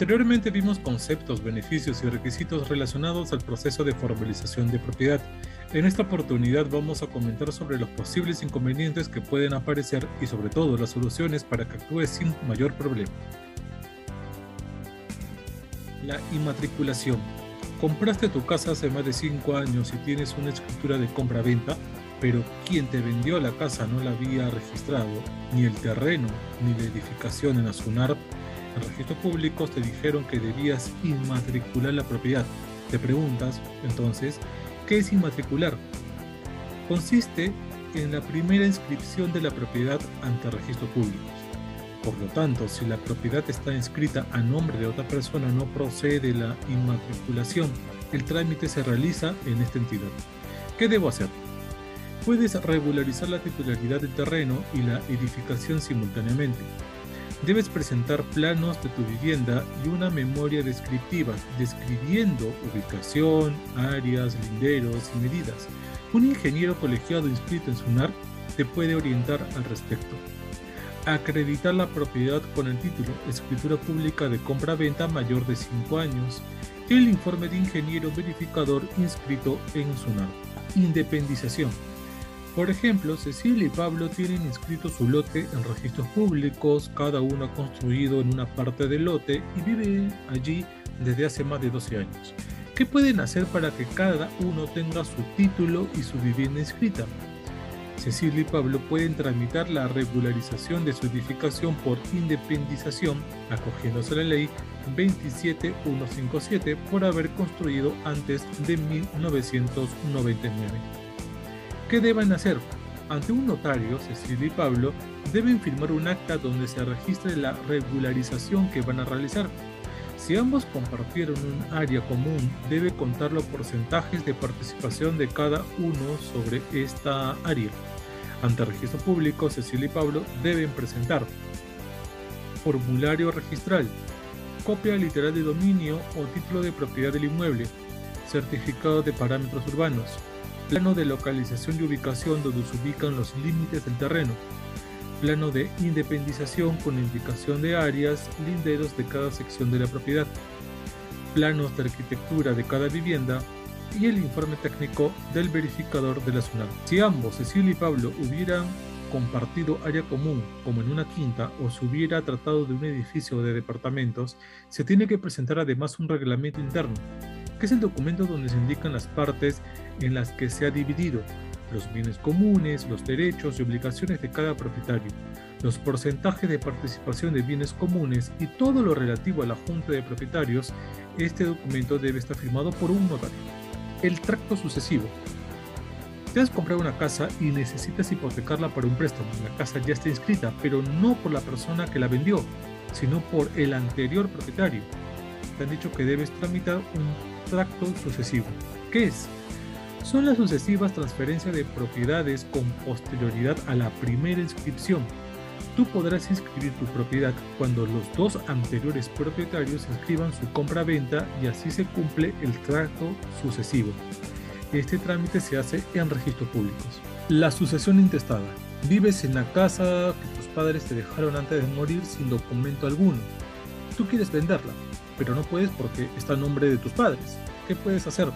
Anteriormente vimos conceptos, beneficios y requisitos relacionados al proceso de formalización de propiedad. En esta oportunidad vamos a comentar sobre los posibles inconvenientes que pueden aparecer y sobre todo las soluciones para que actúe sin mayor problema. La inmatriculación. Compraste tu casa hace más de 5 años y tienes una escritura de compra-venta, pero quien te vendió la casa no la había registrado, ni el terreno, ni la edificación en Azunar en registros públicos te dijeron que debías inmatricular la propiedad. Te preguntas, entonces, ¿qué es inmatricular? Consiste en la primera inscripción de la propiedad ante registros públicos. Por lo tanto, si la propiedad está inscrita a nombre de otra persona, no procede la inmatriculación. El trámite se realiza en esta entidad. ¿Qué debo hacer? Puedes regularizar la titularidad del terreno y la edificación simultáneamente debes presentar planos de tu vivienda y una memoria descriptiva describiendo ubicación, áreas, linderos y medidas. Un ingeniero colegiado inscrito en SUNAR te puede orientar al respecto. Acreditar la propiedad con el título Escritura Pública de Compra-Venta mayor de 5 años. El informe de ingeniero verificador inscrito en SUNAR. Independización por ejemplo, Cecilia y Pablo tienen inscrito su lote en registros públicos, cada uno construido en una parte del lote y vive allí desde hace más de 12 años. ¿Qué pueden hacer para que cada uno tenga su título y su vivienda inscrita? Cecilia y Pablo pueden tramitar la regularización de su edificación por independización, acogiéndose a la ley 27157 por haber construido antes de 1999. ¿Qué deben hacer? Ante un notario, Cecilia y Pablo deben firmar un acta donde se registre la regularización que van a realizar. Si ambos compartieron un área común, debe contar los porcentajes de participación de cada uno sobre esta área. Ante registro público, Cecilia y Pablo deben presentar formulario registral, copia literal de dominio o título de propiedad del inmueble, certificado de parámetros urbanos, plano de localización y ubicación donde se ubican los límites del terreno, plano de independización con indicación de áreas, linderos de cada sección de la propiedad, planos de arquitectura de cada vivienda y el informe técnico del verificador de la zona. Si ambos, Cecilia y Pablo, hubieran compartido área común, como en una quinta, o se hubiera tratado de un edificio de departamentos, se tiene que presentar además un reglamento interno que es el documento donde se indican las partes en las que se ha dividido, los bienes comunes, los derechos y obligaciones de cada propietario, los porcentajes de participación de bienes comunes y todo lo relativo a la junta de propietarios, este documento debe estar firmado por un notario. El tracto sucesivo. Te has comprado una casa y necesitas hipotecarla para un préstamo. La casa ya está inscrita, pero no por la persona que la vendió, sino por el anterior propietario. Te han dicho que debes tramitar un tracto sucesivo. ¿Qué es? Son las sucesivas transferencias de propiedades con posterioridad a la primera inscripción. Tú podrás inscribir tu propiedad cuando los dos anteriores propietarios inscriban su compra-venta y así se cumple el tracto sucesivo. Este trámite se hace en registros públicos. La sucesión intestada. Vives en la casa que tus padres te dejaron antes de morir sin documento alguno. Tú quieres venderla, pero no puedes porque está a nombre de tus padres. ¿Qué puedes hacer?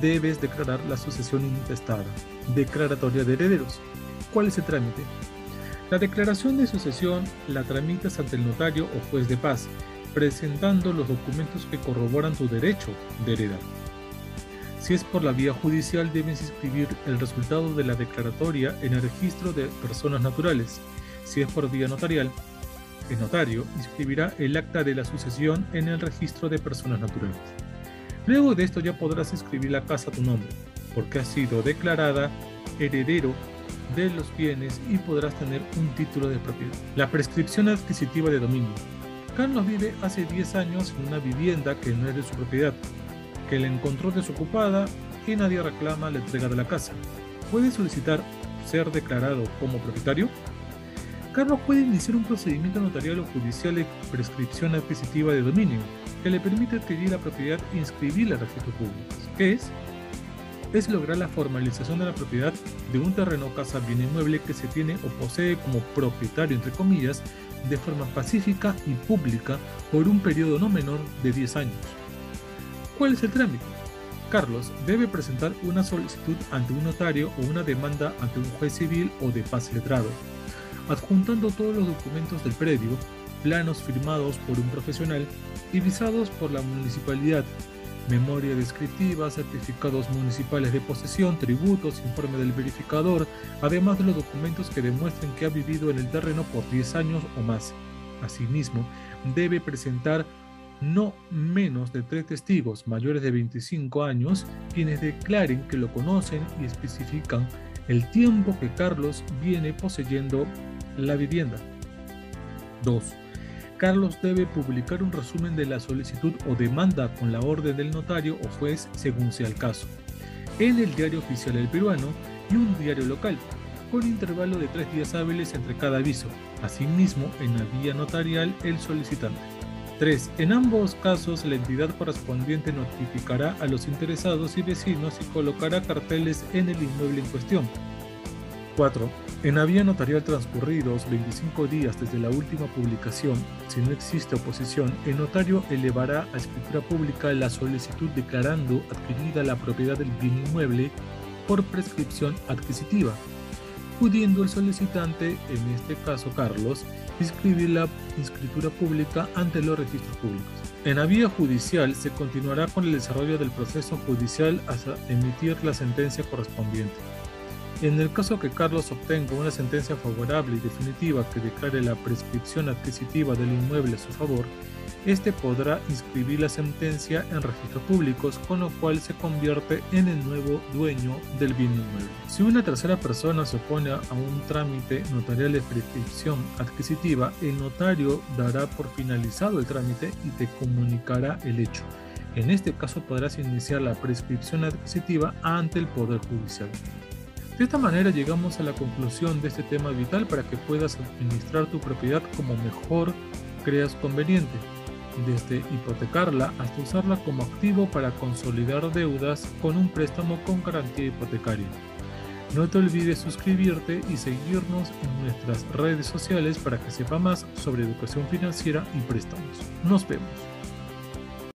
Debes declarar la sucesión intestada. Declaratoria de herederos. ¿Cuál es el trámite? La declaración de sucesión la tramitas ante el notario o juez de paz, presentando los documentos que corroboran tu derecho de heredar. Si es por la vía judicial, debes inscribir el resultado de la declaratoria en el registro de personas naturales. Si es por vía notarial, el notario inscribirá el acta de la sucesión en el registro de personas naturales. Luego de esto ya podrás inscribir la casa a tu nombre, porque ha sido declarada heredero de los bienes y podrás tener un título de propiedad. La prescripción adquisitiva de dominio. Carlos vive hace 10 años en una vivienda que no es de su propiedad, que la encontró desocupada y nadie reclama la entrega de la casa. ¿Puede solicitar ser declarado como propietario? Carlos puede iniciar un procedimiento notarial o judicial de prescripción adquisitiva de dominio, que le permite adquirir la propiedad e inscribirla en registros públicos. ¿Qué es? Es lograr la formalización de la propiedad de un terreno, casa, bien inmueble que se tiene o posee como propietario, entre comillas, de forma pacífica y pública por un periodo no menor de 10 años. ¿Cuál es el trámite? Carlos debe presentar una solicitud ante un notario o una demanda ante un juez civil o de paz letrado, adjuntando todos los documentos del predio, planos firmados por un profesional y visados por la municipalidad, memoria descriptiva, certificados municipales de posesión, tributos, informe del verificador, además de los documentos que demuestren que ha vivido en el terreno por 10 años o más. Asimismo, debe presentar no menos de tres testigos mayores de 25 años quienes declaren que lo conocen y especifican el tiempo que Carlos viene poseyendo la vivienda. 2. Carlos debe publicar un resumen de la solicitud o demanda con la orden del notario o juez según sea el caso, en el diario oficial del peruano y un diario local, con intervalo de tres días hábiles entre cada aviso, asimismo en la vía notarial el solicitante. 3. En ambos casos, la entidad correspondiente notificará a los interesados y vecinos y colocará carteles en el inmueble en cuestión. 4. En la vía notarial transcurridos 25 días desde la última publicación, si no existe oposición, el notario elevará a escritura pública la solicitud declarando adquirida la propiedad del bien inmueble por prescripción adquisitiva, pudiendo el solicitante, en este caso Carlos, inscribir la escritura pública ante los registros públicos. En la judicial se continuará con el desarrollo del proceso judicial hasta emitir la sentencia correspondiente. En el caso que Carlos obtenga una sentencia favorable y definitiva que declare la prescripción adquisitiva del inmueble a su favor, este podrá inscribir la sentencia en registros públicos, con lo cual se convierte en el nuevo dueño del bien inmueble. Si una tercera persona se opone a un trámite notarial de prescripción adquisitiva, el notario dará por finalizado el trámite y te comunicará el hecho. En este caso podrás iniciar la prescripción adquisitiva ante el Poder Judicial. De esta manera llegamos a la conclusión de este tema vital para que puedas administrar tu propiedad como mejor creas conveniente desde hipotecarla hasta usarla como activo para consolidar deudas con un préstamo con garantía hipotecaria. No te olvides suscribirte y seguirnos en nuestras redes sociales para que sepa más sobre educación financiera y préstamos. Nos vemos.